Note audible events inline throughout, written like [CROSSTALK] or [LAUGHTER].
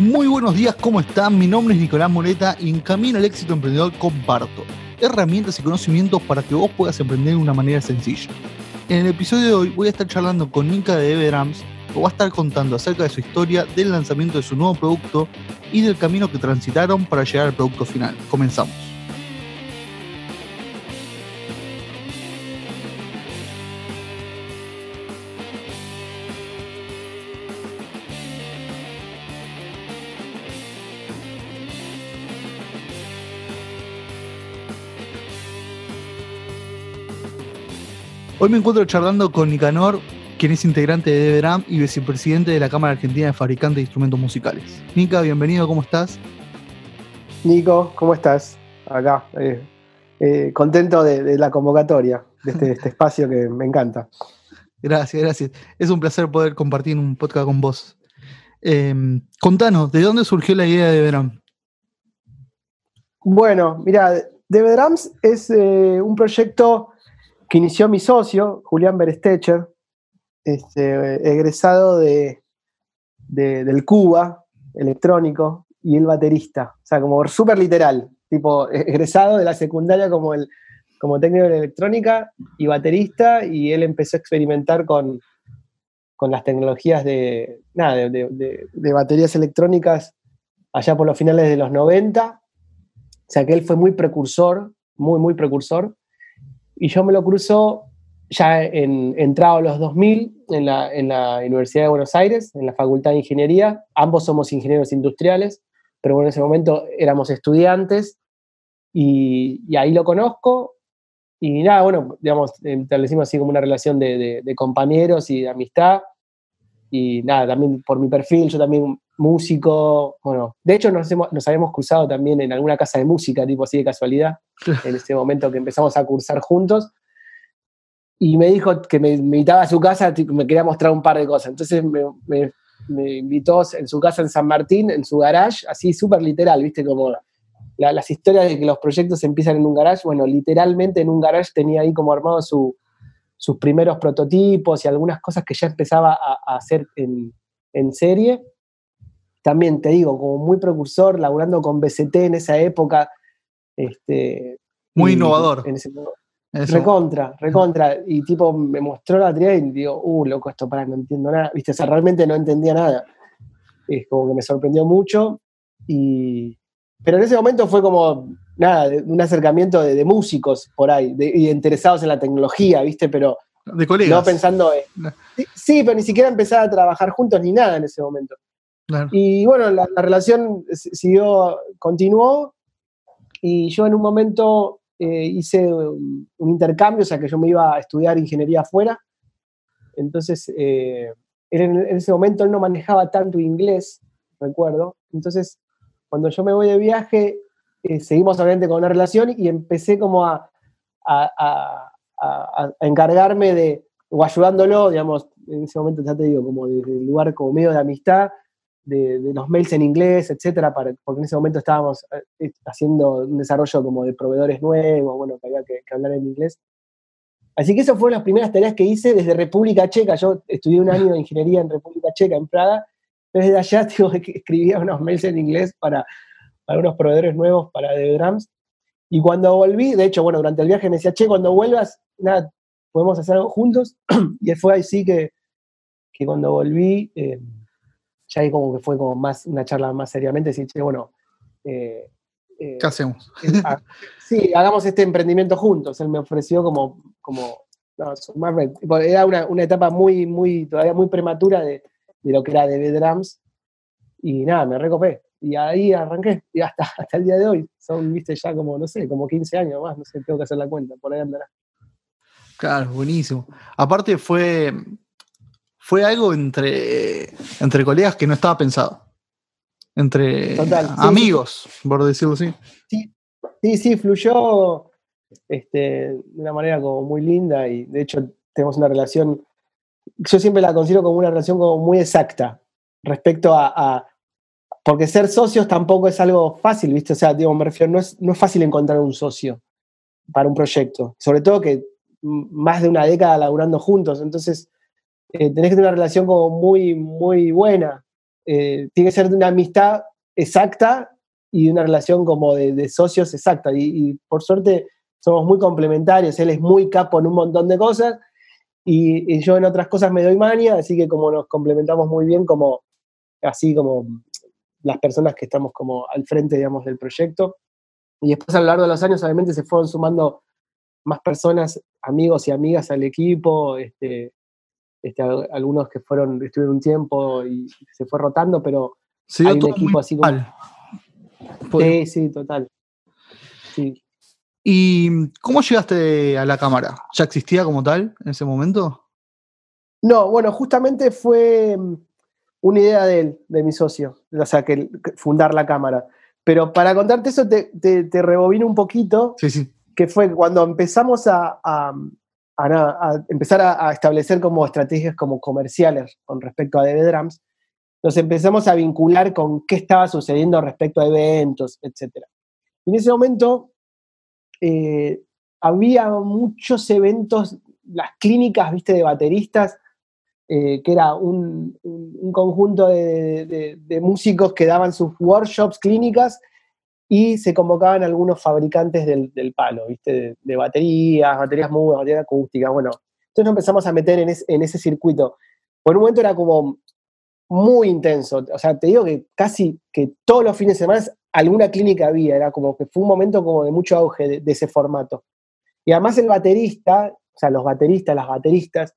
Muy buenos días, ¿cómo están? Mi nombre es Nicolás Moreta y en Camino al Éxito Emprendedor comparto herramientas y conocimientos para que vos puedas emprender de una manera sencilla. En el episodio de hoy voy a estar charlando con Nika de Everams, que va a estar contando acerca de su historia, del lanzamiento de su nuevo producto y del camino que transitaron para llegar al producto final. Comenzamos. Hoy me encuentro charlando con Nicanor, quien es integrante de DBRAM y vicepresidente de la Cámara Argentina de Fabricantes de Instrumentos Musicales. Nica, bienvenido, ¿cómo estás? Nico, ¿cómo estás? Acá, eh, eh, contento de, la convocatoria, de este, este, espacio que me encanta. [LAUGHS] Gracias, gracias. Es un placer poder compartir un podcast con vos. Em, contanos, ¿de dónde surgió la idea de DBRAM? Bueno, mira, DBRAMS es eh, un proyecto que inició mi socio, Julián Berestecher, este, egresado de, del Cuba electrónico y el baterista. O sea, como súper literal, tipo egresado de la secundaria como, el, como técnico de electrónica y baterista, y él empezó a experimentar con, con las tecnologías de, de, de, baterías electrónicas allá por los finales de los 90. O sea que él fue muy precursor, muy, muy precursor y yo me lo cruzo ya en, entrado a los 2000 en la, en la Universidad de Buenos Aires, en la Facultad de Ingeniería. Ambos somos ingenieros industriales, pero bueno, en ese momento éramos estudiantes y, y ahí lo conozco. Y nada, bueno, digamos, establecimos así como una relación de, de, de, compañeros y de amistad. Y nada, también por mi perfil, yo también músico, bueno, de hecho nos, nos habíamos cruzado también en alguna casa de música, tipo así de casualidad, [LAUGHS] en ese momento que empezamos a cursar juntos, y me dijo que me, invitaba a su casa, me quería mostrar un par de cosas, entonces me, invitó en su casa en San Martín, en su garage, así súper literal, viste, como las historias de que los proyectos empiezan en un garage, bueno, literalmente en un garage tenía ahí como armado sus primeros prototipos y algunas cosas que ya empezaba a, hacer en, en serie también te digo, como muy precursor, laburando con BCT en esa época. Este, muy innovador. recontra, recontra. Y tipo, me mostró la batería y digo, uh, loco, esto para, no entiendo nada. Viste, o sea, realmente no entendía nada. Es como que me sorprendió mucho. Y, pero en ese momento fue como, nada, un acercamiento de, músicos por ahí, y interesados en la tecnología, ¿viste? Pero de colegas. no pensando Sí, pero ni siquiera empezar a trabajar juntos ni nada en ese momento. Y bueno, la, relación siguió, continuó, y yo en un momento eh, hice un, intercambio, o sea que yo me iba a estudiar ingeniería afuera. Entonces, eh, en, ese momento él no manejaba tanto inglés, recuerdo. Entonces, cuando yo me voy de viaje, eh, seguimos obviamente con una relación y empecé como a, a, a, encargarme de, o ayudándolo, digamos, en ese momento ya te digo, como desde el lugar como medio de amistad, de, los mails en inglés, etcétera, para, porque en ese momento estábamos eh, haciendo un desarrollo como de proveedores nuevos, bueno, que había que, hablar en inglés. Así que esas fueron las primeras tareas que hice desde República Checa. Yo estudié un año de ingeniería en República Checa, en Praga. Desde allá [LAUGHS] que escribía unos mails en inglés para, para unos proveedores nuevos para The Drums. Y cuando volví, de hecho, bueno, durante el viaje me decía, che, cuando vuelvas, nada, podemos hacer algo juntos. [CLEARS THROAT] y fue así que, que cuando volví, eh, ya ahí como que fue como más una charla más seriamente, decir, bueno, eh, eh, ¿qué hacemos? Ah, sí, hagamos este emprendimiento juntos. Él me ofreció como, como era una, una, etapa muy, muy, todavía muy prematura de, de lo que era de drums y nada, me recopé. Y ahí arranqué, y hasta, [LAUGHS] hasta el día de hoy. Son, viste, ya como, no sé, como 15 años más, no sé, tengo que hacer la cuenta, por ahí andará. Claro, buenísimo. Aparte fue, fue algo entre, entre colegas que no estaba pensado. Entre amigos, por decirlo así. Sí, sí, sí fluyó este, de una manera como muy linda y de hecho tenemos una relación, yo siempre la considero como una relación como muy exacta respecto a, porque ser socios tampoco es algo fácil, ¿viste? O sea, digo, me refiero, no es, no es fácil encontrar un socio para un proyecto, sobre todo que más de una década laburando juntos, entonces eh, tenés que tener una relación como muy, muy buena. eh, tiene que ser de una amistad exacta y una relación como de, socios exacta. Y, por suerte somos muy complementarios, él es muy capo en un montón de cosas y, yo en otras cosas me doy mania, así que como nos complementamos muy bien, como así como las personas que estamos como al frente, digamos, del proyecto. Y después a lo largo de los años, obviamente, se fueron sumando más personas, amigos y amigas al equipo, este, este, algunos que fueron, estuvieron un tiempo y se fue rotando, pero hay un equipo así como... Sí, sí, total. Sí. ¿Y cómo llegaste a la cámara? ¿Ya existía como tal en ese momento? No, bueno, justamente fue mm, una idea de él, de mi socio, o sea, que, fundar la cámara. Pero para contarte eso, te, te, rebobino un poquito, sí, sí. que fue cuando empezamos a, empezar a, establecer como estrategias como comerciales con respecto a DV Drums, nos empezamos a vincular con qué estaba sucediendo respecto a eventos, etc. En ese momento eh, había muchos eventos, las clínicas, viste, de bateristas, eh, que era un, conjunto de, músicos que daban sus workshops, clínicas, y se convocaban algunos fabricantes del, palo, ¿viste? De, baterías, baterías mudas, baterías acústicas, bueno. Entonces nos empezamos a meter en, en ese circuito. Por un momento era como muy intenso. O sea, te digo que casi que todos los fines de semana alguna clínica había, era como que fue un momento como de mucho auge de, ese formato. Y además el baterista, o sea, los bateristas, las bateristas,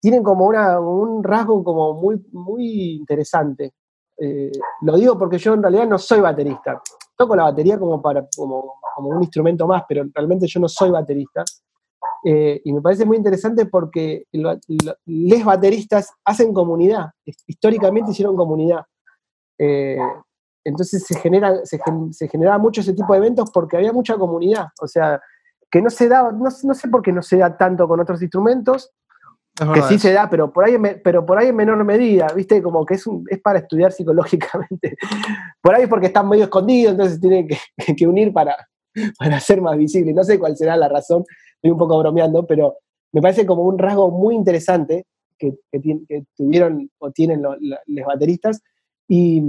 tienen como una, un rasgo como muy, muy interesante. Eh, lo digo porque yo en realidad no soy baterista. Toco la batería como, para, como, como un instrumento más, pero realmente yo no soy baterista. Eh, y me parece muy interesante porque los bateristas hacen comunidad, históricamente hicieron comunidad. Eh, entonces se, genera, se, generaba mucho ese tipo de eventos porque había mucha comunidad. O sea, que no se da, no, sé por qué no se da tanto con otros instrumentos, que sí se da, pero por, ahí, pero por ahí en menor medida, ¿viste? Como que es, es para estudiar psicológicamente. [LAUGHS] Por ahí es porque están medio escondidos, entonces tienen que, [LAUGHS] que unir para, [LAUGHS] para ser más visible. No sé cuál será la razón, estoy un poco bromeando, pero me parece como un rasgo muy interesante que, tuvieron o tienen los, bateristas. Y,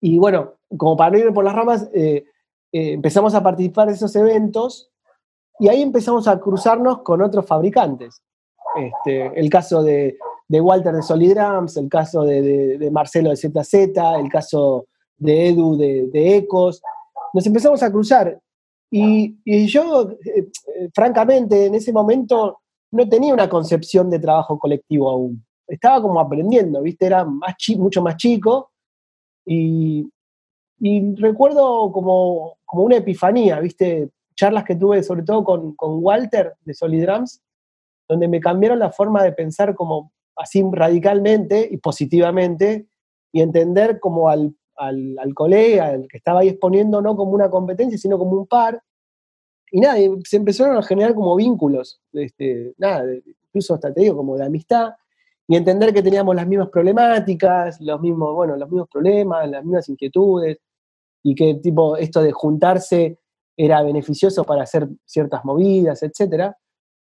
y, bueno, como para no irme por las ramas, eh, eh, empezamos a participar de esos eventos y ahí empezamos a cruzarnos con otros fabricantes. Este, el caso de, Walter de Solidrams, el caso de, Marcelo de ZZ, el caso de Edu de, de Ecos. Nos empezamos a cruzar y, yo, eh, eh, francamente, en ese momento no tenía una concepción de trabajo colectivo aún. Estaba como aprendiendo, ¿viste? Era más mucho más chico y, recuerdo como, como, una epifanía, ¿viste? Charlas que tuve sobre todo con, con Walter de Solidrams, donde me cambiaron la forma de pensar como así radicalmente y positivamente y entender como al al, colega, al que estaba ahí exponiendo, no como una competencia, sino como un par. Y nada, se empezaron a generar como vínculos, este, nada, incluso hasta te digo, como de amistad, y entender que teníamos las mismas problemáticas, los mismos, bueno, los mismos problemas, las mismas inquietudes, y que tipo esto de juntarse era beneficioso para hacer ciertas movidas, etc.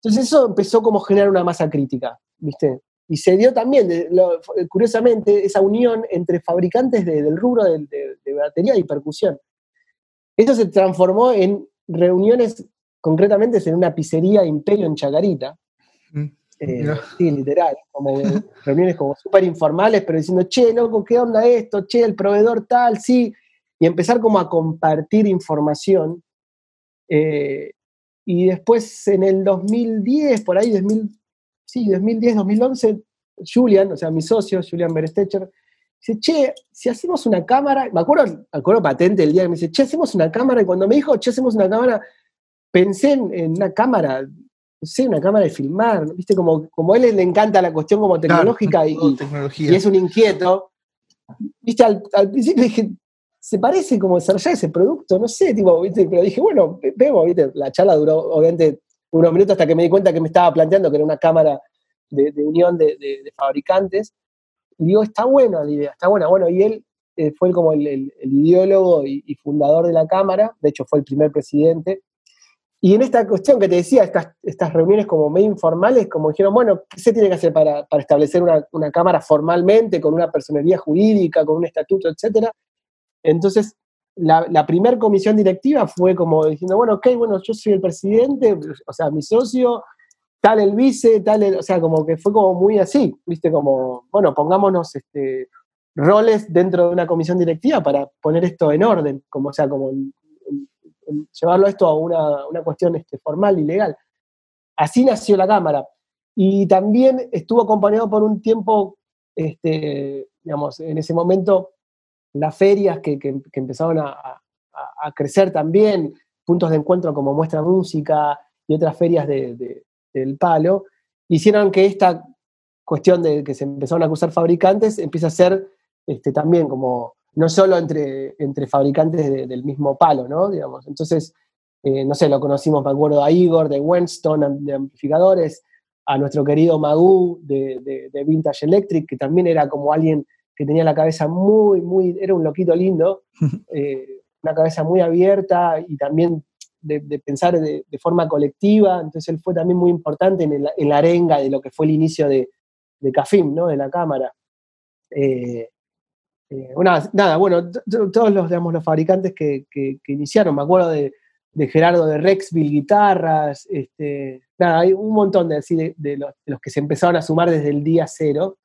Entonces eso empezó como a generar una masa crítica, ¿viste? Y se dio también, curiosamente, esa unión entre fabricantes del rubro de, batería y percusión. Eso se transformó en reuniones, concretamente en una pizzería Imperio en Chacarita. Mm, eh, sí, literal, como reuniones como súper informales, pero diciendo, che, loco, ¿qué onda esto? Che, el proveedor tal, sí. Y empezar como a compartir información. Eh, y después en el 2010, por ahí, 2000, sí, 2010, 2011, Julian, o sea, mi socio, Julian Berestecher, dice, che, si hacemos una cámara, me acuerdo, me acuerdo patente el día que me dice, che, hacemos una cámara, y cuando me dijo, che, hacemos una cámara, pensé en, una cámara, no sé, una cámara de filmar, viste, como, como a él le encanta la cuestión como tecnológica y, y, es un inquieto, viste, al, principio dije, se parece como desarrollar ese producto, no sé, tipo, pero dije, bueno, vemos, la charla duró obviamente unos minutos hasta que me di cuenta que me estaba planteando que era una cámara de, unión de, fabricantes. Y digo, está buena la idea, está buena. Bueno, y él eh, fue como el, ideólogo y, fundador de la cámara, de hecho fue el primer presidente. y en esta cuestión que te decía, estas, reuniones como medio informales, como dijeron, bueno, ¿qué se tiene que hacer para, establecer una, cámara formalmente, con una personería jurídica, con un estatuto, etcétera? Entonces, la, primera comisión directiva fue como diciendo, bueno, ok, bueno, yo soy el presidente, o sea, mi socio, tal el vice, tal el, o sea, como que fue como muy así, viste, como, bueno, pongámonos este, roles dentro de una comisión directiva para poner esto en orden, como, o sea, como llevarlo esto a una, cuestión este, formal y legal. Así nació la Cámara. Y también estuvo acompañado por un tiempo, este, digamos, en ese momento, las ferias que, empezaron a, crecer también, puntos de encuentro como Muestra Música y otras ferias del palo, hicieron que esta cuestión de que se empezaron a acusar fabricantes empiece a ser este, también como no solo entre, entre fabricantes del mismo palo, ¿no? Digamos. Entonces, eh, no sé, lo conocimos, me acuerdo, a Igor de Winston, de amplificadores, a nuestro querido Magoo de, Vintage Electric, que también era como alguien que tenía la cabeza muy, muy, era un loquito lindo, [LAUGHS] eh, una cabeza muy abierta y también de, pensar de, forma colectiva, entonces él fue también muy importante en, la arenga de lo que fue el inicio de, de CAFIM, ¿no? de la cámara. Eh, eh, nada, bueno, todos los, digamos, los fabricantes que, iniciaron, me acuerdo de, Gerardo de Rexville Guitarras, este, nada, hay un montón de, de, los, que se empezaron a sumar desde el día cero.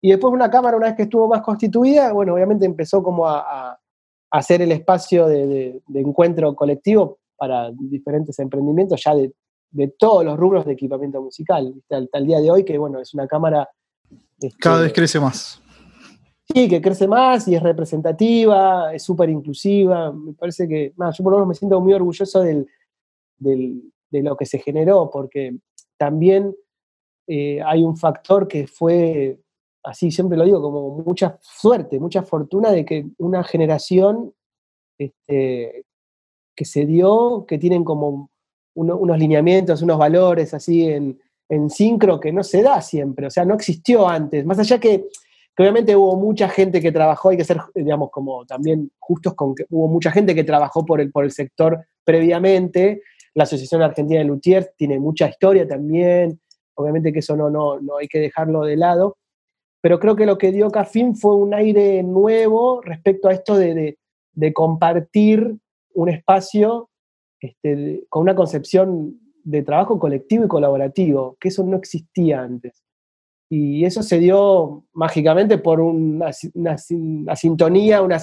Y después una cámara, una vez que estuvo más constituida, bueno, obviamente empezó como a, hacer el espacio de, encuentro colectivo para diferentes emprendimientos ya de, todos los rubros de equipamiento musical, hasta el día de hoy, que bueno, es una cámara... Cada vez este, crece más Sí, que crece más y es representativa, es súper inclusiva. Me parece que, yo por lo menos me siento muy orgulloso del, de lo que se generó, porque también eh, hay un factor que fue, así siempre lo digo, como mucha suerte, mucha fortuna de que una generación este, que se dio, que tienen como unos lineamientos, unos valores así en, en sincro que no se da siempre, o sea, no existió antes. Más allá que obviamente hubo mucha gente que trabajó, hay que ser, digamos, como también justos con que hubo mucha gente que trabajó por el, por el sector previamente. La Asociación Argentina de Luthiers tiene mucha historia también, obviamente que eso no, no, no hay que dejarlo de lado, pero creo que lo que dio Cafín fue un aire nuevo respecto a esto de, de, compartir un espacio este, con una concepción de trabajo colectivo y colaborativo, que eso no existía antes. Y eso se dio mágicamente por una, sintonía, una,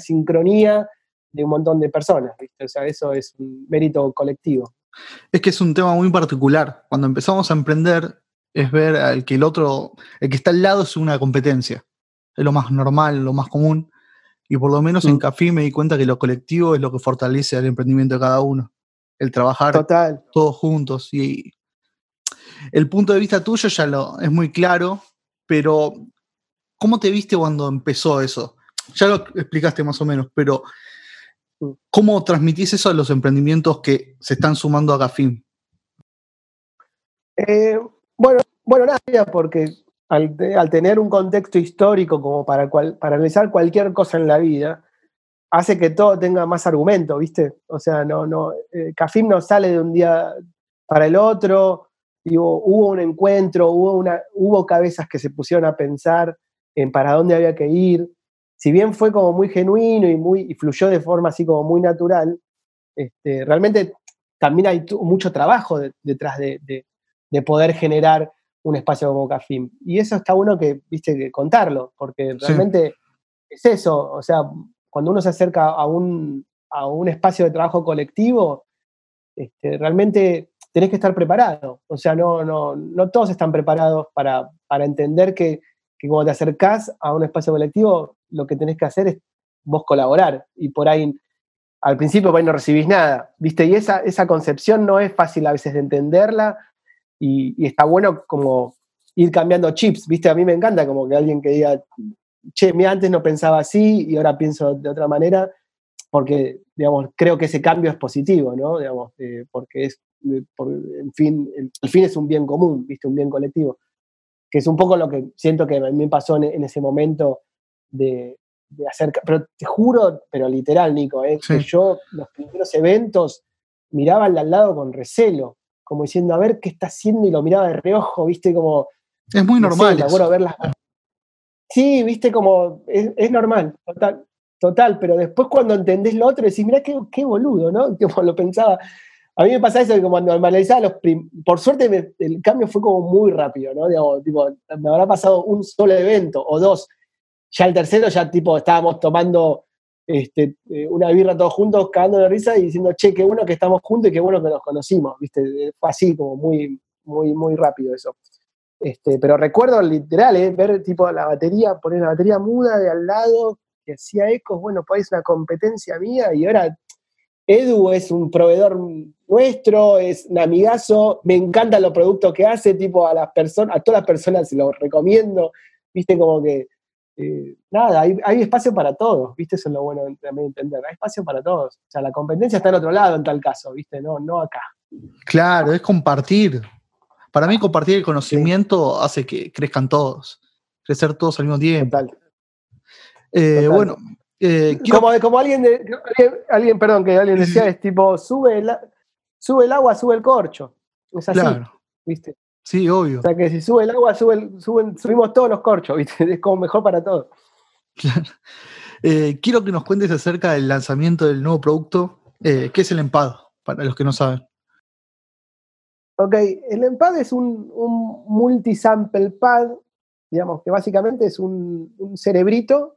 sincronía de un montón de personas. O sea, eso es un mérito colectivo. Es que es un tema muy particular. Cuando empezamos a emprender, es ver al que el otro, el que está al lado es una competencia. Es lo más normal, lo más común. Y por lo menos en mm. Café me di cuenta que lo colectivo es lo que fortalece el emprendimiento de cada uno. El trabajar todos juntos. Y el punto de vista tuyo ya lo es muy claro, pero ¿cómo te viste cuando empezó eso? Ya lo explicaste más o menos, pero ¿cómo transmitís eso a los emprendimientos que se están sumando a Gafim? Eh, bueno, bueno, nada, porque al, tener un contexto histórico como para, para analizar cualquier cosa en la vida, hace que todo tenga más argumento, ¿viste? O sea, no, no, eh, Cafim no sale de un día para el otro, hubo un encuentro, hubo, una, hubo cabezas que se pusieron a pensar en para dónde había que ir. Si bien fue como muy genuino y, muy, y fluyó de forma así como muy natural, este, realmente también hay mucho trabajo detrás de, poder generar un espacio como Cafim. Y eso está bueno que, viste, que contarlo, porque realmente es eso, o sea, cuando uno se acerca a un, a un espacio de trabajo colectivo, este, realmente tenés que estar preparado. O sea, no, no, no todos están preparados para, para entender que, que, cuando te acercás a un espacio colectivo, lo que tenés que hacer es vos colaborar. Y por ahí, al principio, por ahí no recibís nada. ¿Viste? Y esa, esa concepción no es fácil a veces de entenderla. Y, y, está bueno como ir cambiando chips. ¿Viste? A mí me encanta como que alguien que diga, che, mira, antes no pensaba así y ahora pienso de otra manera. Porque, digamos, creo que ese cambio es positivo, ¿no? Digamos, eh, porque es en fin, el, fin es un bien común, ¿viste? Un bien colectivo. Que es un poco lo que siento que a mí me pasó en, ese momento de, hacer. Pero te juro, pero literal, Nico, ¿eh? que yo, los primeros eventos miraba al lado con recelo, como diciendo, a ver qué está haciendo y lo miraba de reojo, viste, como... Es muy normal. Sí, viste, como es, normal, total, total, pero después cuando entendés lo otro decís, mira qué, qué boludo, ¿no? [LAUGHS] Como lo pensaba. A mí me pasa eso que cuando analizaba los por suerte el cambio fue como muy rápido, ¿no? Digamos, tipo, me habrá pasado un solo evento o dos. Ya el tercero ya tipo estábamos tomando este, eh, una birra todos juntos, cagando de risa y diciendo, che, qué bueno que estamos juntos y qué bueno que nos conocimos, ¿viste? Fue así como muy, muy, muy rápido eso. Este, pero recuerdo literal, ¿eh? ver tipo la batería, poner la batería muda de al lado, que hacía ecos, bueno, pues es una competencia mía y ahora Edu es un proveedor nuestro, es un amigazo, me encantan los productos que hace, tipo a las personas, a todas las personas se los recomiendo, viste como que eh, nada, hay, espacio para todos, ¿viste? Eso es lo bueno también entender. Hay espacio para todos. O sea, la competencia está en otro lado en tal caso, ¿viste? No, no acá. Claro, es compartir. Para mí, compartir el conocimiento hace que crezcan todos. Crecer todos al mismo tiempo. Eh, bueno. Eh, como, alguien, alguien, perdón, que alguien decía, es tipo, sube el, sube el agua, sube el corcho. Es así. Claro. ¿Viste? Sí, obvio. O sea que si sube el agua, subimos todos los corchos, [LAUGHS] ¿viste? Es como mejor para todos. Eh, quiero que nos cuentes acerca del lanzamiento del nuevo producto. Eh, ¿Qué es el EMPAD? Para los que no saben. Ok, el EMPAD es un, un multisample pad, digamos, que básicamente es un, cerebrito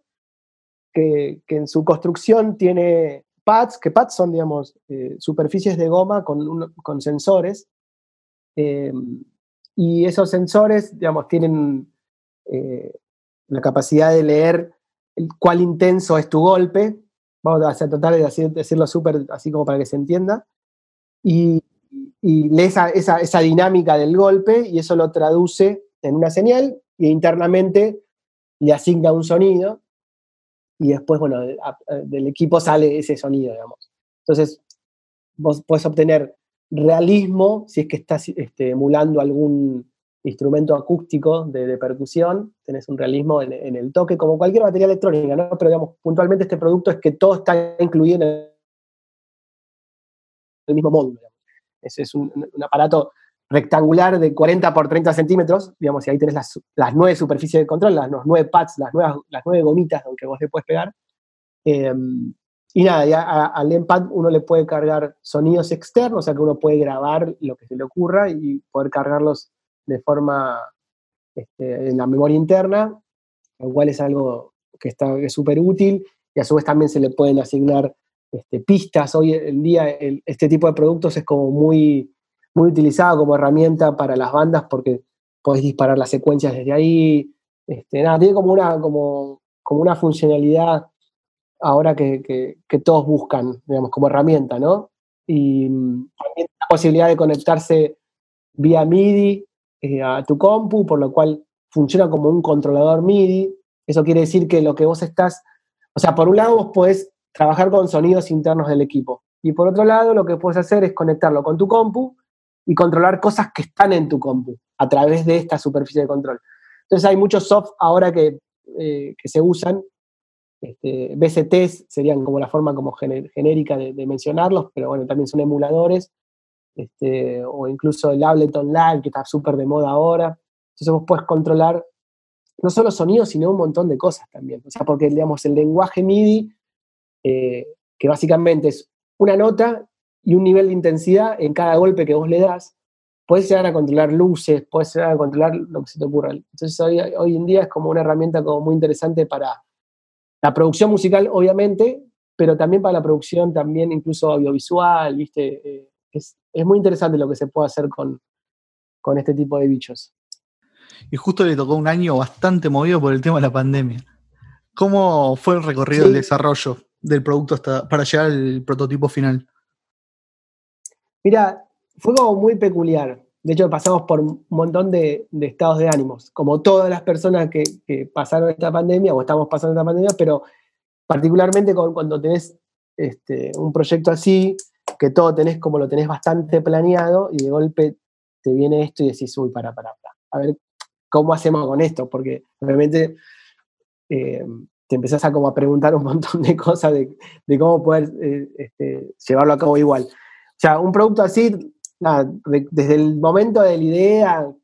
que, en su construcción tiene pads, que pads son, digamos, eh, superficies de goma con, con sensores. Y esos sensores, digamos, tienen eh, la capacidad de leer cuál intenso es tu golpe. Vamos a total de decirlo súper así como para que se entienda. Y, lee esa, esa, dinámica del golpe y eso lo traduce en una señal y internamente le asigna un sonido y después, bueno, del equipo sale ese sonido, digamos. Entonces, vos puedes obtener realismo, si es que estás este, emulando algún instrumento acústico de, percusión, tenés un realismo en, el toque, como cualquier batería electrónica, ¿no? Pero digamos, puntualmente este producto es que todo está incluido en el, mismo módulo. Ese es un, aparato rectangular de 40 por 30 centímetros, digamos, y ahí tenés las, nueve superficies de control, las, los nueve pads, las, nuevas, las nueve gomitas, aunque vos le puedes pegar. Em, y nada, ya al Empad uno le puede cargar sonidos externos, o sea que uno puede grabar lo que se le ocurra y poder cargarlos de forma este, en la memoria interna, lo cual es algo que está súper útil y a su vez también se le pueden asignar este, pistas. Hoy en día este tipo de productos es como muy, muy utilizado como herramienta para las bandas porque podés disparar las secuencias desde ahí. Este, nada, tiene como una, como, como una funcionalidad ahora que, todos buscan, digamos, como herramienta, ¿no? Y mm, también la posibilidad de conectarse vía MIDI eh, a tu compu, por lo cual funciona como un controlador MIDI. Eso quiere decir que lo que vos estás, o sea, por un lado vos podés trabajar con sonidos internos del equipo. Y por otro lado, lo que puedes hacer es conectarlo con tu compu y controlar cosas que están en tu compu a través de esta superficie de control. Entonces hay muchos soft ahora que, eh, que se usan este, BCTs serían como la forma como genérica de, mencionarlos, pero bueno, también son emuladores, este, o incluso el Ableton Live, que está súper de moda ahora. Entonces vos puedes controlar no solo sonidos, sino un montón de cosas también. O sea, porque digamos, el lenguaje MIDI, eh, que básicamente es una nota y un nivel de intensidad en cada golpe que vos le das, puedes llegar a controlar luces, puedes llegar a controlar lo que se te ocurra. Entonces hoy, hoy en día es como una herramienta como muy interesante para, la producción musical, obviamente, pero también para la producción, también incluso audiovisual, ¿viste? Eh, es, muy interesante lo que se puede hacer con, con este tipo de bichos. Y justo le tocó un año bastante movido por el tema de la pandemia. ¿Cómo fue el recorrido del desarrollo del producto hasta, para llegar al prototipo final? Mira, fue como muy peculiar. De hecho, pasamos por un montón de, estados de ánimos, como todas las personas que, pasaron esta pandemia o estamos pasando esta pandemia, pero particularmente cuando tenés este, un proyecto así, que todo tenés como lo tenés bastante planeado y de golpe te viene esto y decís, uy, para, para, para, a ver cómo hacemos con esto, porque realmente eh, te empezás a como a preguntar un montón de cosas de, cómo poder eh, este, llevarlo a cabo igual. sea, un producto así, desde el momento de la idea,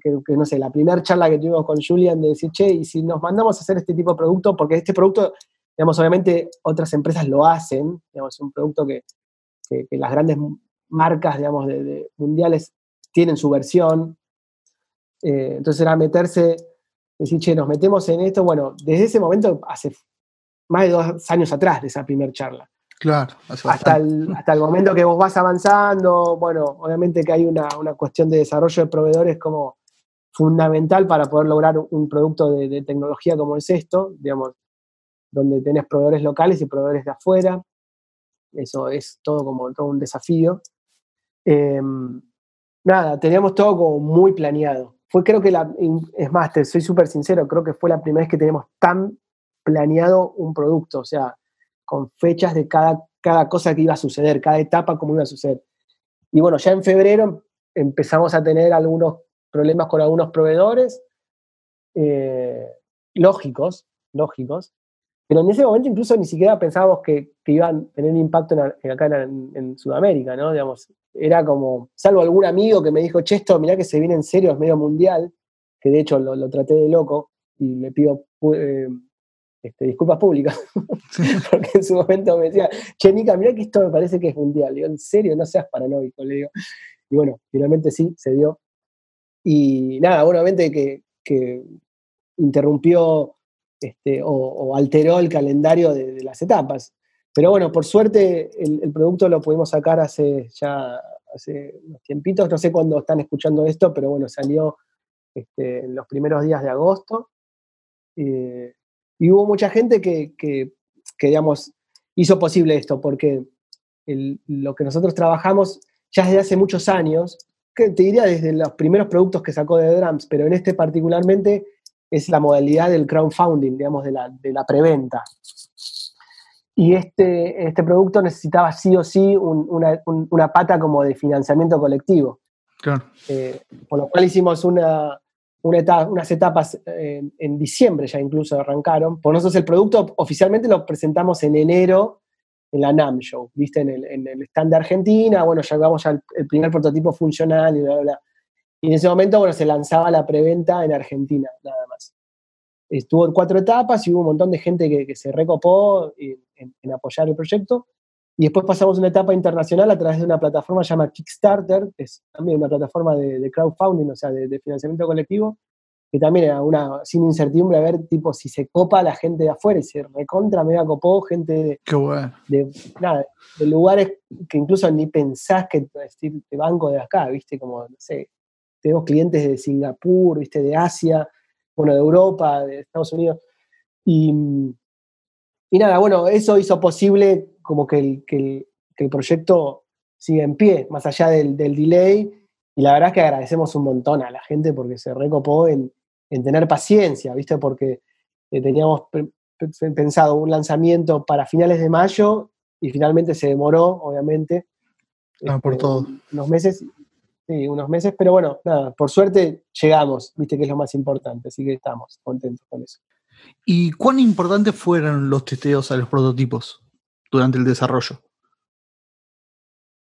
que, no sé, la primera charla que tuvimos con Julian de decir, che, y si nos mandamos a hacer este tipo de producto, porque este producto, digamos, obviamente otras empresas lo hacen, digamos, es un producto que, las grandes marcas, digamos, mundiales tienen su versión. Eh, entonces era meterse, decir, che, nos metemos en esto, bueno, desde ese momento, hace más de dos años atrás de esa primera charla. Claro, hasta el, hasta el momento que vos vas avanzando, bueno, obviamente que hay una, una, cuestión de desarrollo de proveedores como fundamental para poder lograr un producto de, tecnología como es esto, digamos, donde tenés proveedores locales y proveedores de afuera. Eso es todo como todo un desafío. Em, nada, teníamos todo como muy planeado. Fue creo que la, es más, te soy súper sincero, creo que fue la primera vez que tenemos tan planeado un producto, o sea, con fechas de cada, cada cosa que iba a suceder, cada etapa como iba a suceder. Y bueno, ya en febrero empezamos a tener algunos problemas con algunos proveedores, eh, lógicos, lógicos, pero en ese momento incluso ni siquiera pensábamos que, iban a tener impacto acá en, Sudamérica, ¿no? Digamos, era como, salvo algún amigo que me dijo, che, esto mirá que se viene en serio, es medio mundial, que de hecho lo, traté de loco y le pido eh, este, disculpas públicas, [LAUGHS] porque en su momento me decía, che, Nica, mirá que esto me parece que es mundial. digo, en serio, no seas paranoico, le digo. Y bueno, finalmente sí, se dio. Y nada, obviamente que, interrumpió este, o, alteró el calendario de, las etapas. Pero bueno, por suerte el, producto lo pudimos sacar hace ya hace unos tiempitos, no sé cuándo están escuchando esto, pero bueno, salió este, en los primeros días de agosto. Eh, y hubo mucha gente que, que, digamos, hizo posible esto, porque lo que nosotros trabajamos ya desde hace muchos años que te diría desde los primeros productos que sacó de Drums, pero en este particularmente es la modalidad del crowdfunding, digamos, de la, de la preventa. Y este, este producto necesitaba sí o sí una, una, pata como de financiamiento colectivo. Claro. Eh, por lo cual hicimos una, una unas etapas en, en, diciembre ya incluso arrancaron. Por nosotros el producto oficialmente lo presentamos en enero en la NAM Show, ¿viste? En el, en el stand de Argentina, bueno, ya llevamos al el primer prototipo funcional y bla, bla, bla. Y en ese momento, bueno, se lanzaba la preventa en Argentina, nada más. Estuvo en cuatro etapas y hubo un montón de gente que se recopó en, apoyar el proyecto. Y después pasamos una etapa internacional a través de una plataforma llamada Kickstarter, que es también una plataforma de, de crowdfunding, o sea, de, de, financiamiento colectivo, que también era una sin incertidumbre a ver tipo si se copa la gente de afuera y se recontra mega copó gente de, nada, de lugares que incluso ni pensás que de banco de acá, viste, como no sé, tenemos clientes de Singapur, viste, de Asia, bueno, de Europa, de Estados Unidos. Y, y nada, bueno, eso hizo posible como que el, que el, proyecto siga en pie, más allá del, del delay. Y la verdad es que agradecemos un montón a la gente porque se recopó en, en tener paciencia, ¿viste? Porque eh, teníamos pensado un lanzamiento para finales de mayo y finalmente se demoró, obviamente. Ah, por este, todo. Unos meses, sí, unos meses, pero bueno, nada, por suerte llegamos, viste que es lo más importante, así que estamos contentos con eso. ¿Y cuán importantes fueron los testeos a los prototipos durante el desarrollo?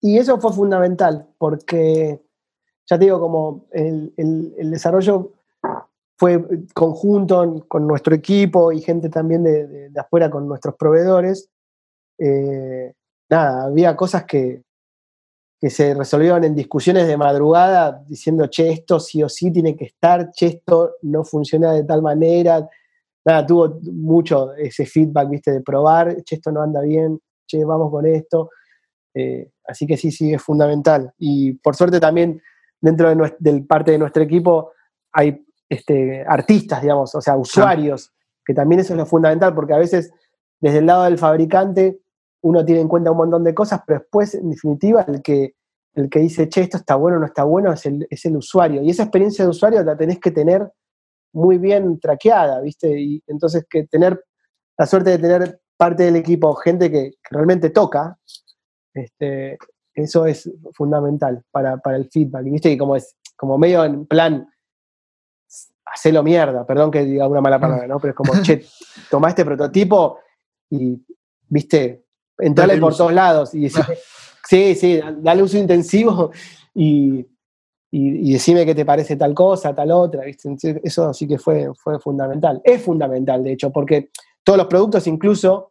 Y eso fue fundamental, porque ya te digo, como el, el desarrollo fue conjunto con nuestro equipo y gente también de, afuera con nuestros proveedores. Eh, nada, había cosas que, que se resolvieron en discusiones de madrugada diciendo, che, esto sí o sí tiene que estar, che, esto no funciona de tal manera. Nada, tuvo mucho ese feedback, viste, de probar, che, esto no anda bien, che, vamos con esto. Eh, así que sí, sí, es fundamental. Y por suerte también dentro de del parte de nuestro equipo hay este, artistas, digamos, o sea, usuarios, que también eso es lo fundamental, porque a veces desde el lado del fabricante uno tiene en cuenta un montón de cosas, pero después, en definitiva, el que, el que dice, che, esto está bueno o no está bueno, es el, es el usuario. Y esa experiencia de usuario la tenés que tener muy bien traqueada, ¿viste? Y entonces que tener la suerte de tener parte del equipo, gente que, realmente toca, este, eso es fundamental para, para, el feedback. ¿Viste? Y como es como medio en plan hacelo mierda, perdón que diga una mala palabra, ¿no? Pero es como, [LAUGHS] che, toma este prototipo y, viste, entrale por todos lados y decirle, Sí, sí, dale uso intensivo y, y, decime qué te parece tal cosa, tal otra. Eso sí que fue, fundamental. Es fundamental, de hecho, porque todos los productos, incluso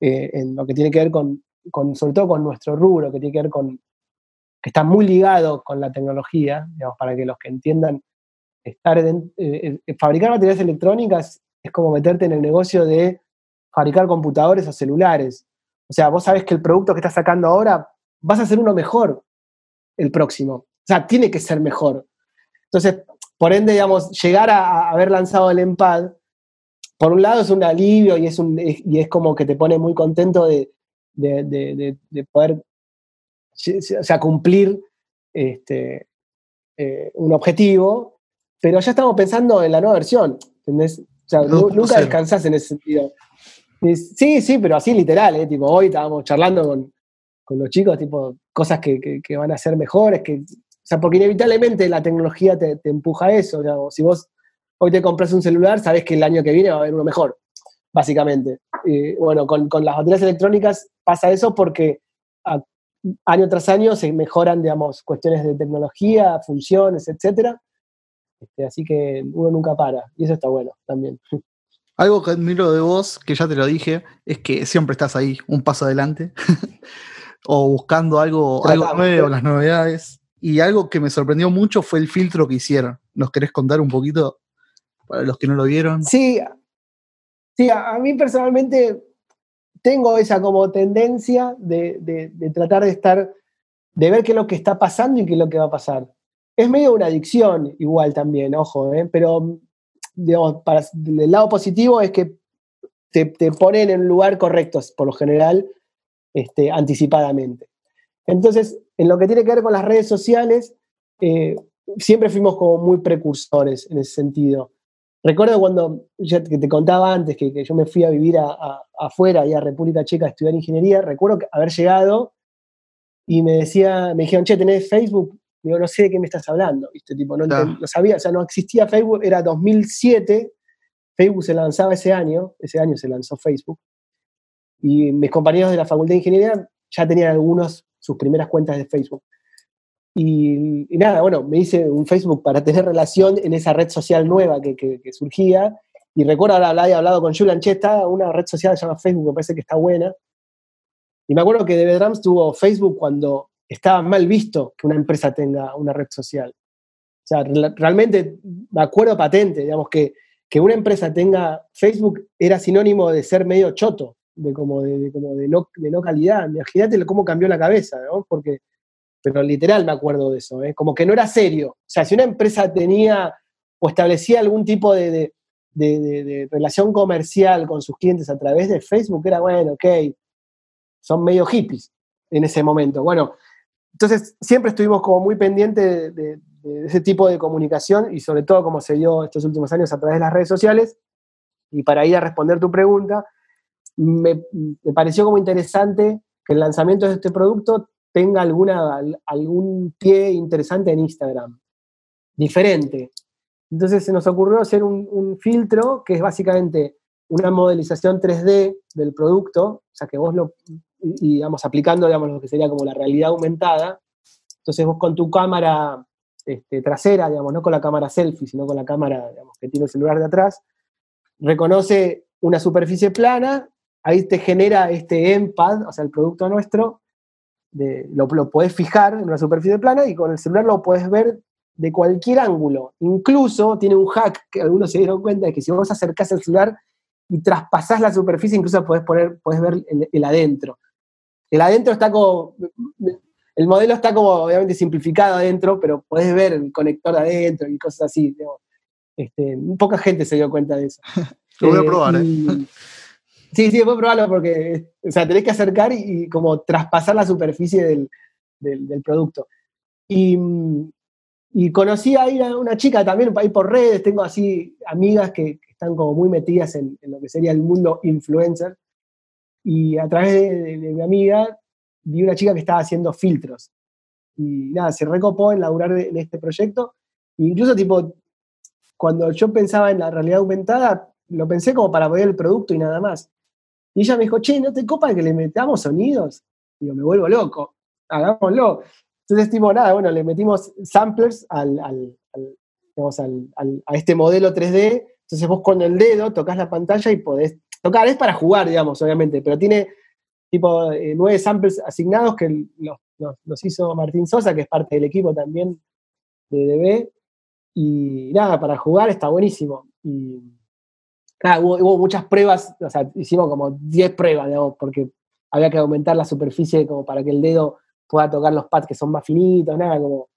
eh, en lo que tiene que ver con, con, sobre todo con nuestro rubro, que tiene que ver con, que está muy ligado con la tecnología, digamos, para que los que entiendan, estar en, eh, eh, fabricar materiales electrónicas es como meterte en el negocio de fabricar computadores o celulares. O sea, vos sabés que el producto que estás sacando ahora vas a hacer uno mejor el próximo. O sea, tiene que ser mejor. Entonces, por ende, digamos, llegar a, haber lanzado el EMPAD, por un lado es un alivio y es, un, y es como que te pone muy contento de, de, poder o sea, cumplir este, eh, un objetivo, pero ya estamos pensando en la nueva versión, ¿entendés? O sea, nunca descansás en ese sentido. Sí, sí, pero así literal, ¿eh? Tipo, hoy estábamos charlando con, con los chicos, tipo, cosas que, que, van a ser mejores, que, sea, porque inevitablemente la tecnología te, te empuja a eso. O si vos hoy te compras un celular, sabes que el año que viene va a haber uno mejor, básicamente. Y, bueno, con, con, las baterías electrónicas pasa eso porque año tras año se mejoran, digamos, cuestiones de tecnología, funciones, etc. Este, así que uno nunca para, y eso está bueno también. Algo que admiro de vos, que ya te lo dije, es que siempre estás ahí, un paso adelante. [LAUGHS] o buscando algo, algo nuevo, las novedades. Y algo que me sorprendió mucho fue el filtro que hicieron. ¿Nos querés contar un poquito para los que no lo vieron? Sí, sí a, mí personalmente tengo esa como tendencia de, tratar de estar, de ver qué es lo que está pasando y qué es lo que va a pasar. Es medio una adicción igual también, ojo, ¿eh? pero digamos, para, el lado positivo es que te, ponen en el lugar correcto, por lo general, este, anticipadamente. Entonces, en lo que tiene que ver con las redes sociales, eh, siempre fuimos como muy precursores en ese sentido. Recuerdo cuando, ya que te contaba antes, que, yo me fui a vivir afuera, y a República Checa, a estudiar ingeniería, recuerdo haber llegado y me decía, me dijeron, che, ¿tenés Facebook? Digo, no sé de qué me estás hablando, ¿viste? Tipo, no, no sabía, o sea, no existía Facebook, era 2007, Facebook se lanzaba ese año, ese año se lanzó Facebook, y mis compañeros de la Facultad de Ingeniería ya tenían algunos sus primeras cuentas de Facebook. Y, nada, bueno, me hice un Facebook para tener relación en esa red social nueva que, surgía. Y recuerdo haber hablado con Julian, che, está una red social que se llama Facebook, me parece que está buena. Y me acuerdo que David Drums tuvo Facebook cuando estaba mal visto que una empresa tenga una red social. O sea, realmente me acuerdo patente, digamos, que, que una empresa tenga Facebook era sinónimo de ser medio choto de como de, como de, no, de no calidad. Imagínate cómo cambió la cabeza, ¿no? Porque, pero literal me acuerdo de eso, ¿eh? como que no era serio. O sea, si una empresa tenía o establecía algún tipo de, de, relación comercial con sus clientes a través de Facebook, era bueno, ok, son medio hippies en ese momento. Bueno, entonces siempre estuvimos como muy pendientes de, ese tipo de comunicación y sobre todo como se dio estos últimos años a través de las redes sociales. Y para ir a responder tu pregunta, me, pareció como interesante que el lanzamiento de este producto tenga alguna, algún pie interesante en Instagram, diferente. Entonces se nos ocurrió hacer un, filtro que es básicamente una modelización 3D del producto, o sea que vos lo, digamos, aplicando digamos, lo que sería como la realidad aumentada. Entonces vos con tu cámara este, trasera, digamos, no con la cámara selfie, sino con la cámara que tiene el celular de atrás, reconoce una superficie plana ahí te genera este EMPAD, o sea, el producto nuestro, lo, lo podés fijar en una superficie plana y con el celular lo puedes ver de cualquier ángulo. Incluso tiene un hack que algunos se dieron cuenta de que si vos acercás el celular y traspasás la superficie, incluso podés, poner, podés ver el, adentro. El adentro está como. El modelo está como obviamente simplificado adentro, pero podés ver el conector adentro y cosas así. Este, poca gente se dio cuenta de eso. [LAUGHS] Lo voy a probar, ¿eh? Sí, sí, después probarlo porque, o sea, tenés que acercar y, como traspasar la superficie del, del, producto. Y, y, conocí ahí a una chica también, ahí por redes, tengo así amigas que, están como muy metidas en, lo que sería el mundo influencer. Y a través de, mi amiga vi una chica que estaba haciendo filtros. Y nada, se recopó en laburar en este proyecto. E incluso tipo, cuando yo pensaba en la realidad aumentada, lo pensé como para ver el producto y nada más. Y ella me dijo, che, ¿no te copa que le metamos sonidos? Digo, me vuelvo loco. hagámoslo. Entonces, tipo, nada, bueno, le metimos samplers al, al, a este modelo 3D. Entonces vos con el dedo tocas la pantalla y podés tocar. Es para jugar, digamos, obviamente, pero tiene tipo eh, nueve samples asignados que los, hizo Martín Sosa, que es parte del equipo también de DB. Y nada, para jugar está buenísimo. Y nada, hubo, muchas pruebas, o sea, hicimos como 10 pruebas, digamos, porque había que aumentar la superficie como para que el dedo pueda tocar los pads que son más finitos, nada, como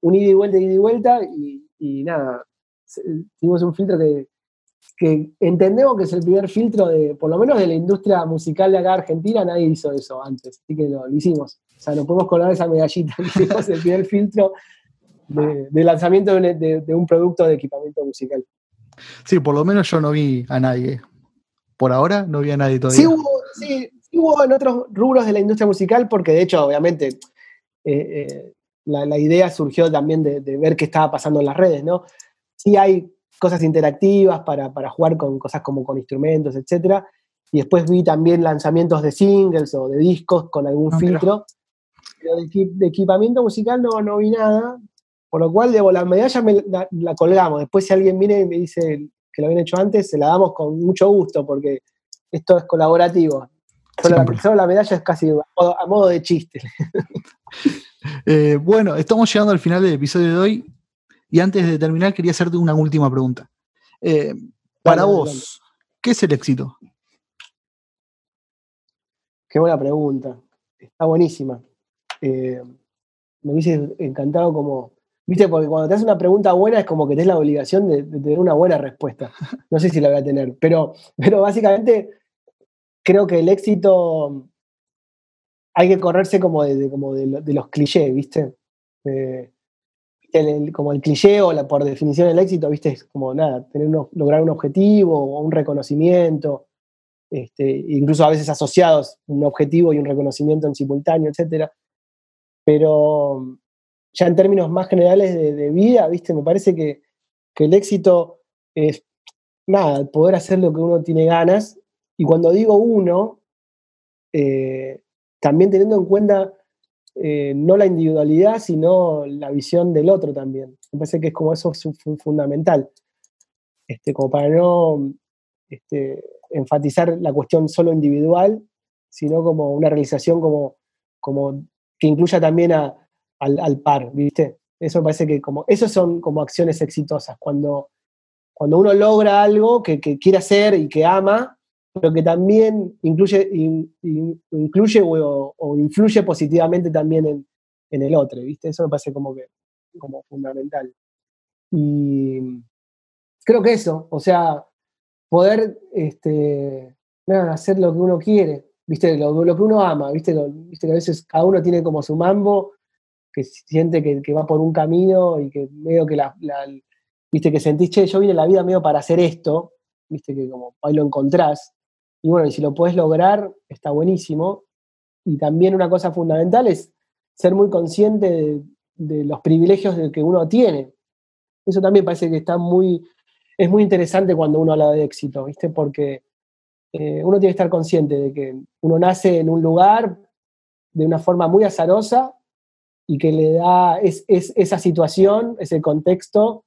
un ida y vuelta, ida y vuelta, y, nada, hicimos un filtro que, entendemos que es el primer filtro de, por lo menos de la industria musical de acá Argentina, nadie hizo eso antes, así que lo, hicimos. O sea, nos podemos colar esa medallita, [LAUGHS] hicimos el primer filtro de, lanzamiento de, un producto de equipamiento musical. Sí, por lo menos yo no vi a nadie. Por ahora no vi a nadie todavía. Sí hubo, sí, hubo en otros rubros de la industria musical, porque de hecho, obviamente, eh, eh, la, idea surgió también de, ver qué estaba pasando en las redes, ¿no? Sí hay cosas interactivas para, jugar con cosas como con instrumentos, etc. Y después vi también lanzamientos de singles o de discos con algún ah, filtro. Pero de, equipamiento musical no, no vi nada, por lo cual, debo, la medalla la, colgamos. Después, si alguien viene y me dice que lo habían hecho antes, se la damos con mucho gusto, porque esto es colaborativo. Solo, la, medalla es casi a modo, de chiste. [LAUGHS] Eh, bueno, estamos llegando al final del episodio de hoy. Y antes de terminar, quería hacerte una última pregunta. Eh, para vos, ¿qué es el éxito? Qué buena pregunta. Está buenísima. Eh, me hubiese encantado como Viste, porque cuando te haces una pregunta buena es como que tenés la obligación de, tener una buena respuesta. No sé si la voy a tener, pero, pero básicamente creo que el éxito hay que correrse como de, como de, los clichés, ¿viste? Eh, como el cliché o la, por definición el éxito, ¿viste? Es como nada, tener lograr un objetivo o un reconocimiento, este, incluso a veces asociados un objetivo y un reconocimiento en simultáneo, etc. Pero ya en términos más generales de, vida, ¿viste? Me parece que, el éxito es, nada, poder hacer lo que uno tiene ganas. Y cuando digo uno, eh, también teniendo en cuenta eh, no la individualidad, sino la visión del otro también. Me parece que es como eso es fundamental. Este, como para no este, enfatizar la cuestión solo individual, sino como una realización como, como que incluya también a, al, par, ¿viste? Eso me parece que como, esos son como acciones exitosas, cuando, cuando uno logra algo que, quiere hacer y que ama, pero que también incluye, incluye o, influye positivamente también en, el otro, ¿viste? Eso me parece como que como fundamental. Y creo que eso, o sea, poder este, hacer lo que uno quiere, ¿viste? Lo, lo que uno ama, ¿viste? ¿viste? Que a veces cada uno tiene como su mambo que siente que, va por un camino y que medio que la, viste que sentís, che, yo vine la vida medio para hacer esto, viste que como ahí lo encontrás. Y bueno, y si lo puedes lograr, está buenísimo. Y también una cosa fundamental es ser muy consciente de, los privilegios que uno tiene. Eso también parece que está muy, es muy interesante cuando uno habla de éxito, ¿viste? Porque eh, uno tiene que estar consciente de que uno nace en un lugar de una forma muy azarosa y que le da es, esa situación, ese contexto,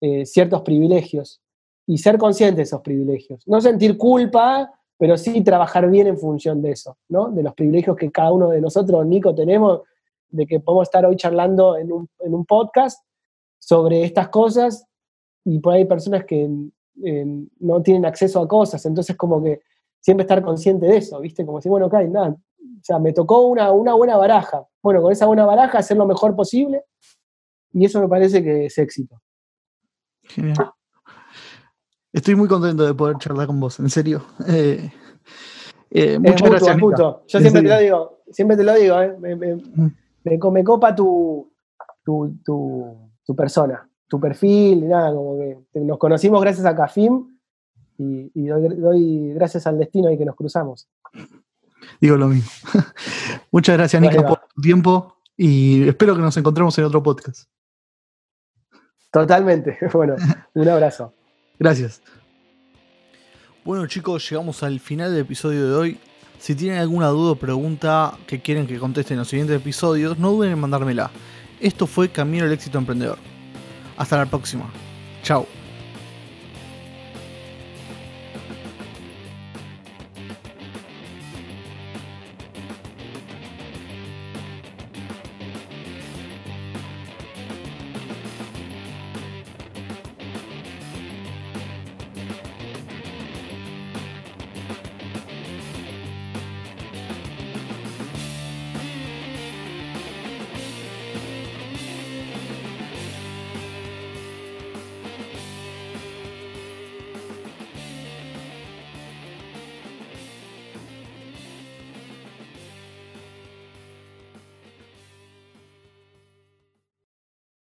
eh, ciertos privilegios. Y ser consciente de esos privilegios. No sentir culpa, pero sí trabajar bien en función de eso, ¿no? De los privilegios que cada uno de nosotros, Nico, tenemos, de que podemos estar hoy charlando en un, en un podcast sobre estas cosas y por ahí hay personas que no tienen acceso a cosas, entonces como que siempre estar consciente de eso, ¿viste? Como si, bueno, ok, nada, o sea, me tocó una, una buena baraja. Bueno, con esa buena baraja hacer lo mejor posible y eso me parece que es éxito. Genial. Estoy muy contento de poder charlar con vos, en serio. Eh, eh, muchas gracias. Yo siempre te lo digo, siempre te lo digo, eh. me, me, mm. copa tu, tu, tu, persona, tu perfil, nada, como que nos conocimos gracias a Cafim y, y doy, doy, gracias al destino y que nos cruzamos. Digo lo mismo. [LAUGHS] Muchas gracias, Nico, por tu tiempo y espero que nos encontremos en otro podcast. Totalmente. [LAUGHS] Bueno, un abrazo. Gracias. Bueno chicos, llegamos al final del episodio de hoy. Si tienen alguna duda o pregunta que quieren que conteste en los siguientes episodios, no duden en mandármela. Esto fue Camino al Éxito Emprendedor. Hasta la próxima. Chao.